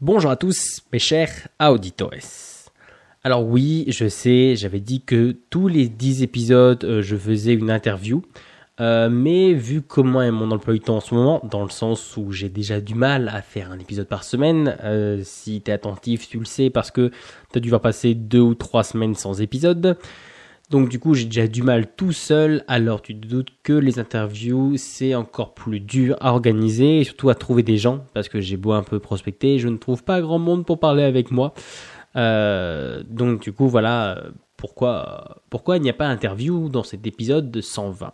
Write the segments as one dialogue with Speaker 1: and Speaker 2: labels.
Speaker 1: Bonjour à tous, mes chers auditores. Alors oui, je sais, j'avais dit que tous les 10 épisodes, euh, je faisais une interview. Euh, mais vu comment est mon emploi du temps en ce moment, dans le sens où j'ai déjà du mal à faire un épisode par semaine, euh, si t'es attentif, tu le sais, parce que t'as dû voir passer deux ou trois semaines sans épisode. Donc du coup, j'ai déjà du mal tout seul, alors tu te doutes que les interviews, c'est encore plus dur à organiser, et surtout à trouver des gens, parce que j'ai beau un peu prospecter, je ne trouve pas grand monde pour parler avec moi. Euh, donc du coup, voilà pourquoi, pourquoi il n'y a pas d'interview dans cet épisode de 120.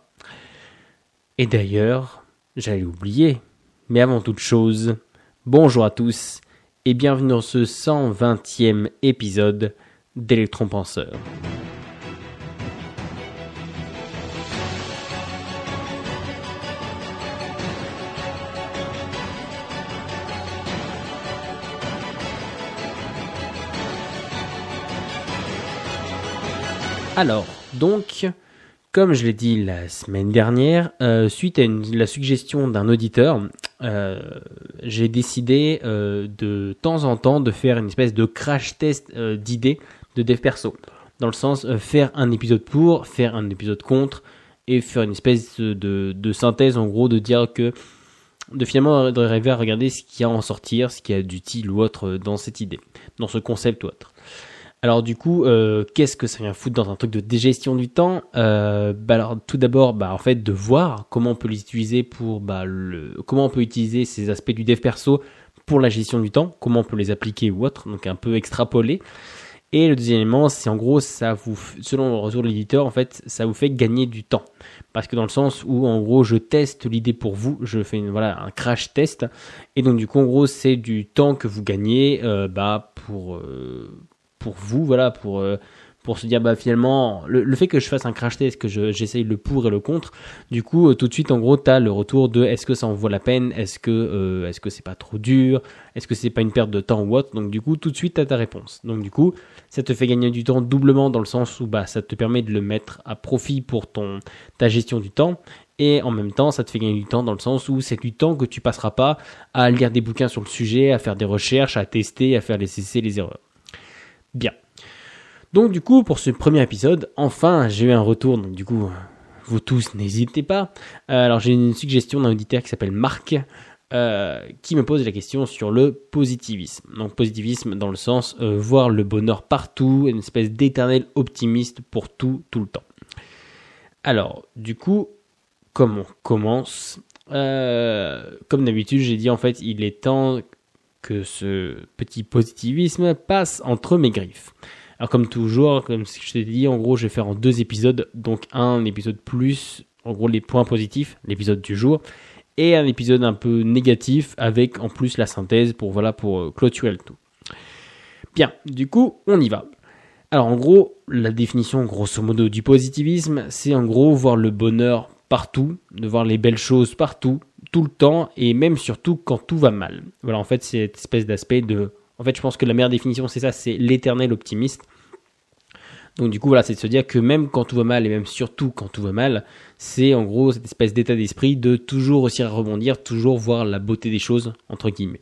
Speaker 1: Et d'ailleurs, j'allais oublier, mais avant toute chose, bonjour à tous et bienvenue dans ce 120e épisode d'Electron Penseur. Alors, donc, comme je l'ai dit la semaine dernière, euh, suite à la suggestion d'un auditeur, euh, j'ai décidé euh, de temps en temps de faire une espèce de crash test d'idées de dev perso. Dans le sens, faire un épisode pour, faire un épisode contre, et faire une espèce de, synthèse en gros, de dire que de finalement de rêver à regarder ce qu'il y a en sortir, ce qu'il y a d'utile ou autre dans cette idée, dans ce concept ou autre. Alors du coup, euh, qu'est-ce que ça vient foutre dans un truc de dégestion du temps? Euh, bah alors tout d'abord, bah en fait de voir comment on peut les utiliser pour bah le comment on peut utiliser ces aspects du dev perso pour la gestion du temps, comment on peut les appliquer ou autre, donc un peu extrapoler. Et le deuxième élément, c'est en gros, ça vous, selon le retour de l'éditeur, en fait, ça vous fait gagner du temps. Parce que dans le sens où, en gros, je teste l'idée pour vous, je fais voilà, un crash test. Et donc, du coup, en gros, c'est du temps que vous gagnez, euh, bah, pour, pour vous, voilà, pour, euh, pour se dire, bah finalement, le, fait que je fasse un crash test, que j'essaye le pour et le contre, du coup, euh, tout de suite, en gros, tu as le retour de est-ce que ça en vaut la peine, est-ce que euh, est-ce que c'est pas trop dur, est-ce que c'est pas une perte de temps ou autre? Donc, du coup, tout de suite, tu as ta réponse. Donc, du coup, ça te fait gagner du temps doublement dans le sens où bah, ça te permet de le mettre à profit pour ton, ta gestion du temps. Et en même temps, ça te fait gagner du temps dans le sens où c'est du temps que tu passeras pas à lire des bouquins sur le sujet, à faire des recherches, à tester, à faire les cesser les erreurs. Bien. Donc du coup, pour ce premier épisode, enfin, j'ai eu un retour. Donc du coup, vous tous, n'hésitez pas. Euh, alors j'ai une suggestion d'un auditeur qui s'appelle Marc, euh, qui me pose la question sur le positivisme. Donc positivisme dans le sens euh, voir le bonheur partout, une espèce d'éternel optimiste pour tout, tout le temps. Alors, du coup, comme on commence Comme d'habitude, j'ai dit en fait, il est temps que ce petit positivisme passe entre mes griffes. Alors comme toujours, comme je t'ai dit, en gros, je vais faire en deux épisodes, donc un épisode plus, en gros, les points positifs, l'épisode du jour, et un épisode un peu négatif avec en plus la synthèse pour voilà pour euh, clôturer le tout. Bien, du coup, on y va. Alors en gros, la définition grosso modo du positivisme, c'est en gros voir le bonheur partout, de voir les belles choses partout, tout le temps et même surtout quand tout va mal. Voilà, en fait, cette espèce d'aspect de. En fait, je pense que la meilleure définition, c'est ça, c'est l'éternel optimiste. Donc, du coup, voilà, c'est de se dire que même quand tout va mal et même surtout quand tout va mal, c'est en gros cette espèce d'état d'esprit de toujours réussir à rebondir, toujours voir la beauté des choses, entre guillemets.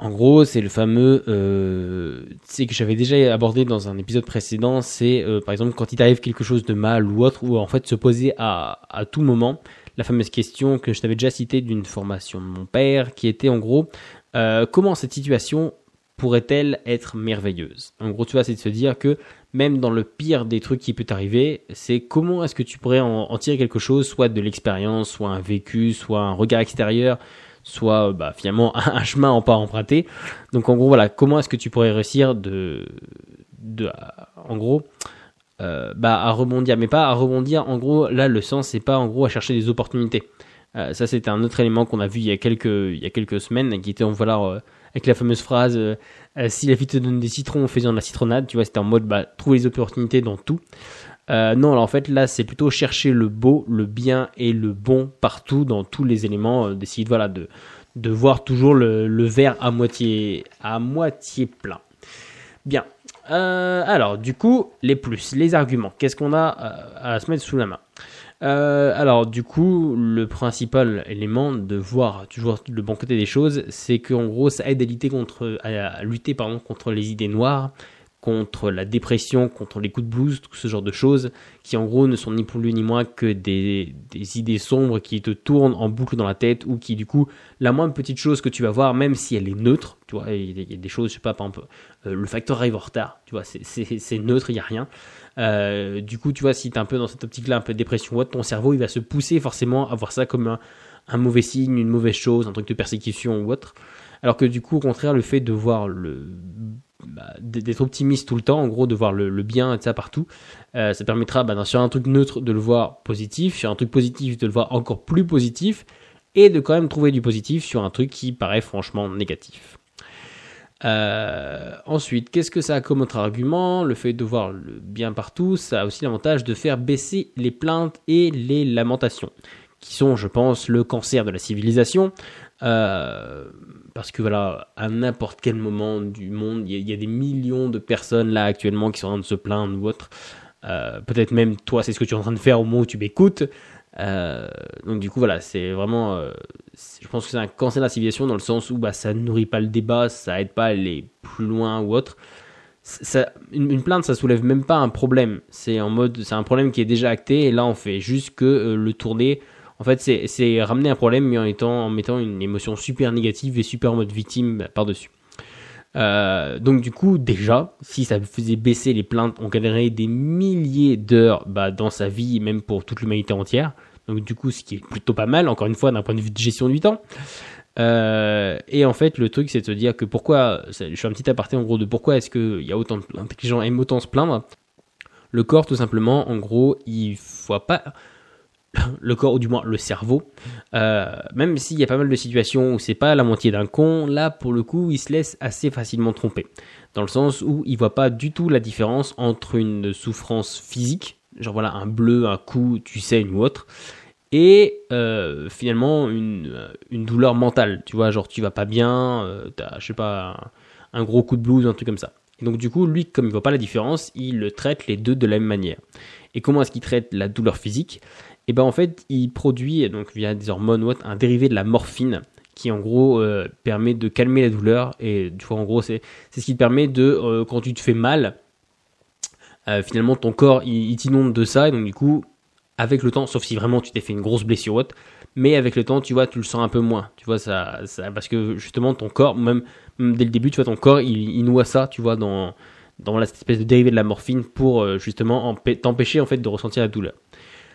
Speaker 1: En gros, c'est le fameux, euh, c'est que j'avais déjà abordé dans un épisode précédent, c'est euh, par exemple quand il t'arrive quelque chose de mal ou autre, ou en fait se poser à, à tout moment la fameuse question que je t'avais déjà citée d'une formation de mon père, qui était en gros euh, comment cette situation pourrait-elle être merveilleuse? En gros, tu vois, c'est de se dire que même dans le pire des trucs qui peut t'arriver, c'est comment est-ce que tu pourrais en, tirer quelque chose, soit de l'expérience, soit un vécu, soit un regard extérieur, soit bah, finalement un chemin en pas emprunté. Donc en gros, voilà, comment est-ce que tu pourrais réussir de, de en gros, euh, bah, à rebondir, mais pas à rebondir. En gros, là, le sens, c'est pas en gros à chercher des opportunités. Euh, ça, c'était un autre élément qu'on a vu il y a quelques, semaines, qui était en voilà, euh, avec la fameuse phrase si la vie te donne des citrons, faisant de la citronnade. Tu vois, c'était en mode bah, trouver les opportunités dans tout. non, alors en fait, là, c'est plutôt chercher le beau, le bien et le bon partout, dans tous les éléments, d'essayer voilà, de, de voir toujours le, le verre à moitié, à moitié plein. Bien, euh, alors, du coup, les plus, les arguments. Qu'est-ce qu'on a euh, à se mettre sous la main? Euh, alors du coup, le principal élément de voir toujours le bon côté des choses, c'est qu'en gros, ça aide à lutter contre, contre les idées noires, contre la dépression, contre les coups de blues, tout ce genre de choses, qui en gros ne sont ni pour lui ni moins que des, idées sombres qui te tournent en boucle dans la tête, ou qui du coup, la moindre petite chose que tu vas voir, même si elle est neutre, tu vois, il y a des choses, je sais pas, par exemple, euh, le facteur arrive en retard, tu vois, c'est neutre, il n'y a rien, euh, du coup, tu vois, si tu es un peu dans cette optique-là, un peu de dépression ou autre, ton cerveau, il va se pousser forcément à voir ça comme un, mauvais signe, une mauvaise chose, un truc de persécution ou autre. Alors que du coup, au contraire, le fait de voir le bah, d'être optimiste tout le temps, en gros, de voir le, bien et ça partout, euh, ça permettra bah, sur un truc neutre de le voir positif, sur un truc positif de le voir encore plus positif, et de quand même trouver du positif sur un truc qui paraît franchement négatif. Euh, ensuite, qu'est-ce que ça a comme autre argument? Le fait de voir le bien partout, ça a aussi l'avantage de faire baisser les plaintes et les lamentations, qui sont, je pense, le cancer de la civilisation. Euh, parce que voilà, à n'importe quel moment du monde, il y, a des millions de personnes là actuellement qui sont en train de se plaindre ou autre. Euh, peut-être même toi, c'est ce que tu es en train de faire au moment où tu m'écoutes. Euh, donc du coup voilà, c'est vraiment, je pense que c'est un cancer de la civilisation dans le sens où bah, ça nourrit pas le débat, ça aide pas à aller plus loin ou autre. Ça, une, plainte, ça soulève même pas un problème. C'est en mode, c'est un problème qui est déjà acté et là on fait juste que le tourner. En fait, c'est ramener un problème mais en étant, en mettant une émotion super négative et super mode victime par dessus. donc du coup, déjà, si ça faisait baisser les plaintes, on gagnerait des milliers d'heures bah, dans sa vie, même pour toute l'humanité entière. Donc du coup, ce qui est plutôt pas mal, encore une fois, d'un point de vue de gestion du temps. Euh, et en fait, le truc, c'est de se dire que pourquoi, je fais un petit aparté en gros de pourquoi est-ce qu'il y a autant de que gens aiment autant se plaindre. Le corps, tout simplement, en gros, il faut pas, le corps, ou du moins le cerveau, euh, même s'il y a pas mal de situations où c'est pas la moitié d'un con, là, pour le coup, il se laisse assez facilement tromper. Dans le sens où il voit pas du tout la différence entre une souffrance physique, genre voilà, un bleu, un coup, tu saignes ou autre, et euh, finalement une, une, douleur mentale, tu vois, genre tu vas pas bien, euh, t'as, je sais pas, un, gros coup de blues, un truc comme ça. Donc du coup, lui, comme il voit pas la différence, il le traite les deux de la même manière. Et comment est-ce qu'il traite la douleur physique? Et ben en fait, il produit donc via des hormones ou un dérivé de la morphine qui en gros euh, permet de calmer la douleur. Et du coup en gros c'est c'est ce qui te permet de quand tu te fais mal finalement ton corps il, il t'inonde de ça. Et donc du coup avec le temps, sauf si vraiment tu t'es fait une grosse blessure haute, mais avec le temps, tu vois, tu le sens un peu moins, tu vois, ça, ça parce que justement ton corps, même, dès le début, tu vois, ton corps, il, noie ça, tu vois, dans, dans cette espèce de dérivé de la morphine pour euh, justement t'empêcher en fait de ressentir la douleur.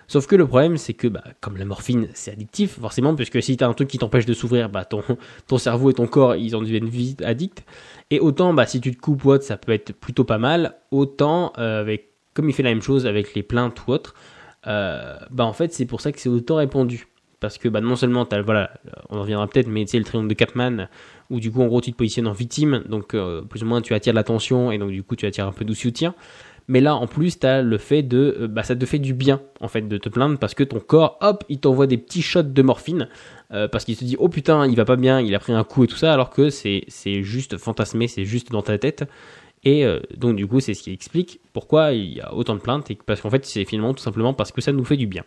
Speaker 1: Sauf que le problème, c'est que bah, comme la morphine, c'est addictif, forcément, puisque si tu as un truc qui t'empêche de s'ouvrir, bah, ton, ton cerveau et ton corps, ils en deviennent vite addicts. Et autant, bah, si tu te coupes ou autre, ça peut être plutôt pas mal, autant, euh, avec, comme il fait la même chose avec les plaintes ou autres, euh, bah en fait c'est pour ça que c'est autant répandu parce que bah, non seulement as, voilà on en reviendra peut-être mais c'est le triangle de Capman où du coup en gros tu te positionnes en victime donc euh, plus ou moins tu attires l'attention et donc du coup tu attires un peu de soutien mais là en plus tu as le fait de euh, bah ça te fait du bien en fait de te plaindre parce que ton corps hop il t'envoie des petits shots de morphine parce qu'il se dit oh putain il va pas bien il a pris un coup et tout ça alors que c'est c'est juste fantasmé c'est juste dans ta tête et euh, donc du coup, c'est ce qui explique pourquoi il y a autant de plaintes, et parce qu'en fait, c'est finalement tout simplement parce que ça nous fait du bien.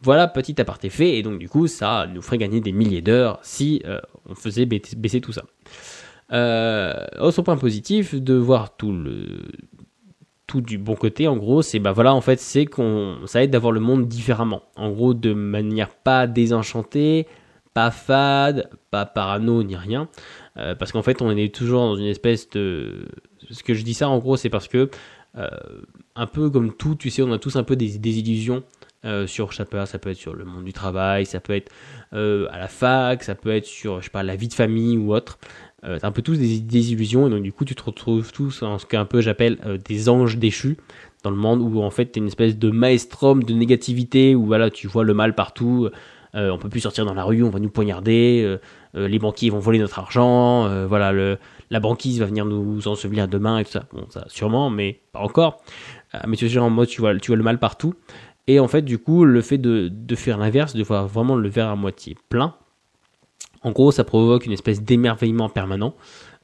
Speaker 1: Voilà, petit aparté fait, et donc du coup, ça nous ferait gagner des milliers d'heures si euh, on faisait baisser tout ça. Euh, autre point positif, de voir tout le tout du bon côté, en gros, c'est bah voilà, en fait, c'est qu'on ça aide d'avoir le monde différemment. En gros, de manière pas désenchantée, pas fade, pas parano ni rien, parce qu'en fait, on est toujours dans une espèce de ce que je dis ça en gros, c'est parce que euh, un peu comme tout, tu sais, on a tous un peu des, illusions euh, sur ça peut, ça peut être sur le monde du travail, ça peut être euh, à la fac, ça peut être sur je sais pas la vie de famille ou autre. Euh, t'as un peu tous des, des, illusions et donc du coup tu te retrouves tous en ce qu'un peu j'appelle des anges déchus dans le monde où en fait t'es une espèce de maestrum de négativité où voilà tu vois le mal partout. on peut plus sortir dans la rue, on va nous poignarder, les banquiers vont voler notre argent, voilà le, la banquise va venir nous ensevelir demain et tout ça. Bon, ça sûrement, mais pas encore. Euh, mais tu es en mode, tu vois, tu vois le mal partout. Et en fait, du coup, le fait de, faire l'inverse, de voir vraiment le verre à moitié plein, en gros, ça provoque une espèce d'émerveillement permanent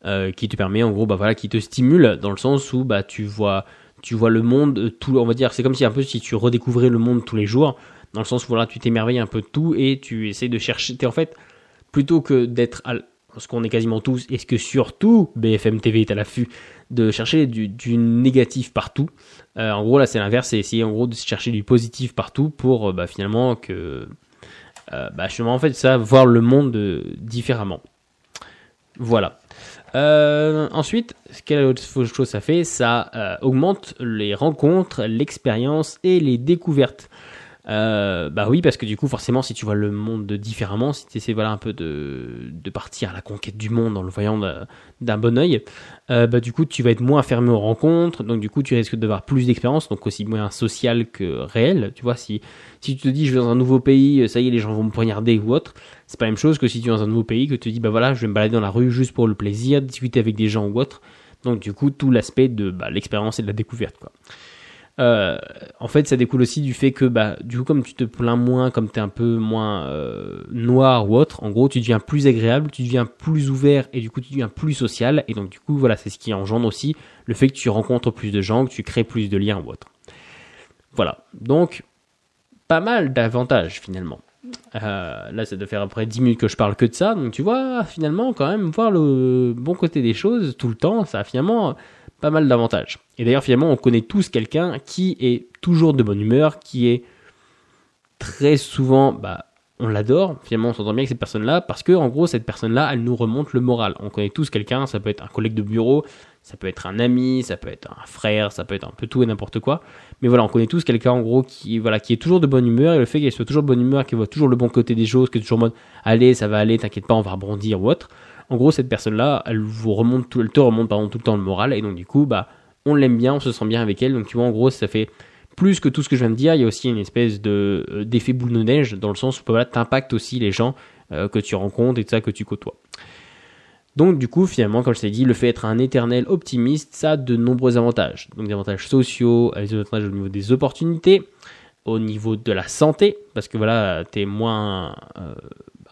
Speaker 1: euh, qui te permet, en gros, bah voilà, qui te stimule dans le sens où bah tu vois, tu vois le monde, tout, on va dire, c'est comme si un peu si tu redécouvrais le monde tous les jours. dans le sens où voilà, tu t'émerveilles un peu de tout et tu essaies de chercher. Es en fait, plutôt que d'être ce qu'on est quasiment tous, est-ce que surtout BFM TV est à l'affût de chercher du, négatif partout. Euh, en gros, là, c'est l'inverse, c'est essayer en gros de chercher du positif partout pour bah, finalement que, euh, bah, en fait, ça, voir le monde différemment. Voilà. Euh, ensuite, quelle autre chose ça fait? Ça euh, augmente les rencontres, l'expérience et les découvertes. Euh, bah oui, parce que du coup, forcément, si tu vois le monde différemment, si tu essaies voilà, un peu de, de, partir à la conquête du monde en le voyant d'un bon oeil, euh, bah du coup, tu vas être moins fermé aux rencontres, donc du coup, tu risques d'avoir plus d'expérience, donc aussi moins social que réel. Tu vois, si, si tu te dis, je vais dans un nouveau pays, ça y est, les gens vont me poignarder ou autre, c'est pas la même chose que si tu es dans un nouveau pays, que tu te dis, bah voilà, je vais me balader dans la rue juste pour le plaisir, discuter avec des gens ou autre. Donc du coup, tout l'aspect de bah, l'expérience et de la découverte. Quoi. Euh, en fait, ça découle aussi du fait que, bah, du coup, comme tu te plains moins, comme tu es un peu moins euh, noir ou autre, en gros, tu deviens plus agréable, tu deviens plus ouvert et du coup, tu deviens plus social. Et donc, du coup, voilà, c'est ce qui engendre aussi le fait que tu rencontres plus de gens, que tu crées plus de liens ou autre. Voilà. Donc, pas mal d'avantages finalement. Euh, là, ça doit faire après 10 minutes que je parle que de ça. Donc, tu vois, finalement, quand même, voir le bon côté des choses tout le temps, ça finalement pas mal d'avantages. Et d'ailleurs, finalement, on connaît tous quelqu'un qui est toujours de bonne humeur, qui est très souvent, bah, on l'adore. Finalement, on s'entend bien avec cette personne-là parce que, en gros, cette personne-là, elle nous remonte le moral. On connaît tous quelqu'un, ça peut être un collègue de bureau, ça peut être un ami, ça peut être un frère, ça peut être un peu tout et n'importe quoi. Mais voilà, on connaît tous quelqu'un, en gros, qui, voilà, qui est toujours de bonne humeur et le fait qu'elle soit toujours de bonne humeur, qu'elle voit toujours le bon côté des choses, qu'elle est toujours en mode, allez, ça va aller, t'inquiète pas, on va rebondir ou autre. En gros, cette personne-là, elle vous remonte tout, elle te remonte tout le temps le moral, et donc du coup, bah, on l'aime bien, on se sent bien avec elle. Donc tu vois, en gros, ça fait plus que tout ce que je viens de dire. Il y a aussi une espèce de euh, d'effet boule de neige dans le sens où voilà, t'impactes aussi les gens euh, que tu rencontres et tout ça que tu côtoies. Donc du coup, finalement, comme je t'ai dit, le fait d'être un éternel optimiste, ça a de nombreux avantages. Donc des avantages sociaux, des avantages au niveau des opportunités, au niveau de la santé, parce que voilà, t'es moins... Euh,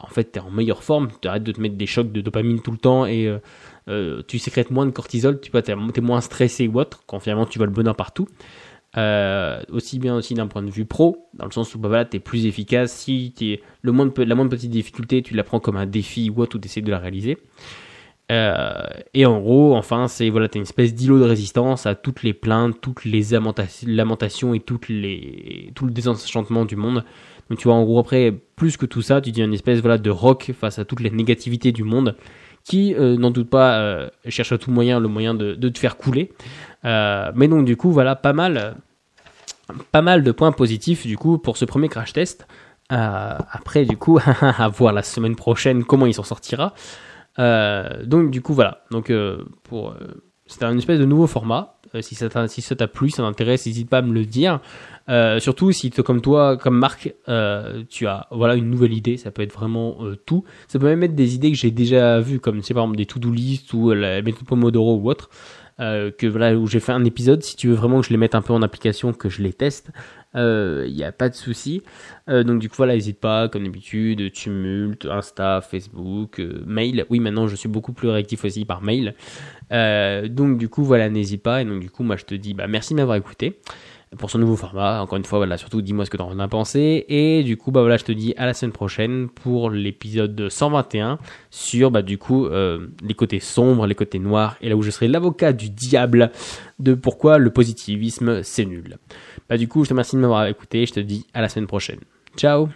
Speaker 1: en fait, tu es en meilleure forme, tu arrêtes de te mettre des chocs de dopamine tout le temps et euh, euh, tu sécrètes moins de cortisol, tu es, moins stressé ou autre, quand finalement tu vois le bonheur partout. Euh, aussi bien aussi d'un point de vue pro, dans le sens où bah, voilà, tu es plus efficace, si es, le moins la moindre petite difficulté, tu la prends comme un défi ou autre, ou tu essaies de la réaliser. Et en gros, enfin, c'est voilà, une espèce d'îlot de résistance à toutes les plaintes, toutes les lamentations et les, tout le désenchantement du monde. Donc tu vois, en gros, après, plus que tout ça, tu dis une espèce voilà, de rock face à toutes les négativités du monde qui, euh, n'en doute pas, euh, cherche à tout moyen le moyen de, de te faire couler. Euh, mais donc, du coup, voilà, pas mal, pas mal de points positifs, du coup, pour ce premier crash test. après, du coup, à voir la semaine prochaine comment il s'en sortira. Donc, du coup, voilà. Donc, pour c'est un espèce de nouveau format. si ça t'a si ça t'a plu, ça t'intéresse, n'hésite pas à me le dire. Euh, surtout si comme toi, comme Marc, euh, tu as voilà une nouvelle idée, ça peut être vraiment euh, tout. Ça peut même être des idées que j'ai déjà vues, comme c'est par exemple des to-do list ou la méthode Pomodoro ou autre. que voilà où j'ai fait un épisode. Si tu veux vraiment que je les mette un peu en application, que je les teste, il n'y a pas de souci. donc du coup voilà, n'hésite pas, comme d'habitude, Tumult, Insta, Facebook, mail. Oui, maintenant je suis beaucoup plus réactif aussi par mail. donc du coup voilà, n'hésite pas. Et donc du coup moi je te dis bah merci de m'avoir écouté pour ce nouveau format. Encore une fois, voilà, surtout dis-moi ce que tu en as pensé. Et du coup, bah voilà, je te dis à la semaine prochaine pour l'épisode 121 sur bah du coup euh, les côtés sombres, les côtés noirs, et là où je serai l'avocat du diable de pourquoi le positivisme c'est nul. Bah du coup, je te remercie de m'avoir écouté. Je te dis à la semaine prochaine. Ciao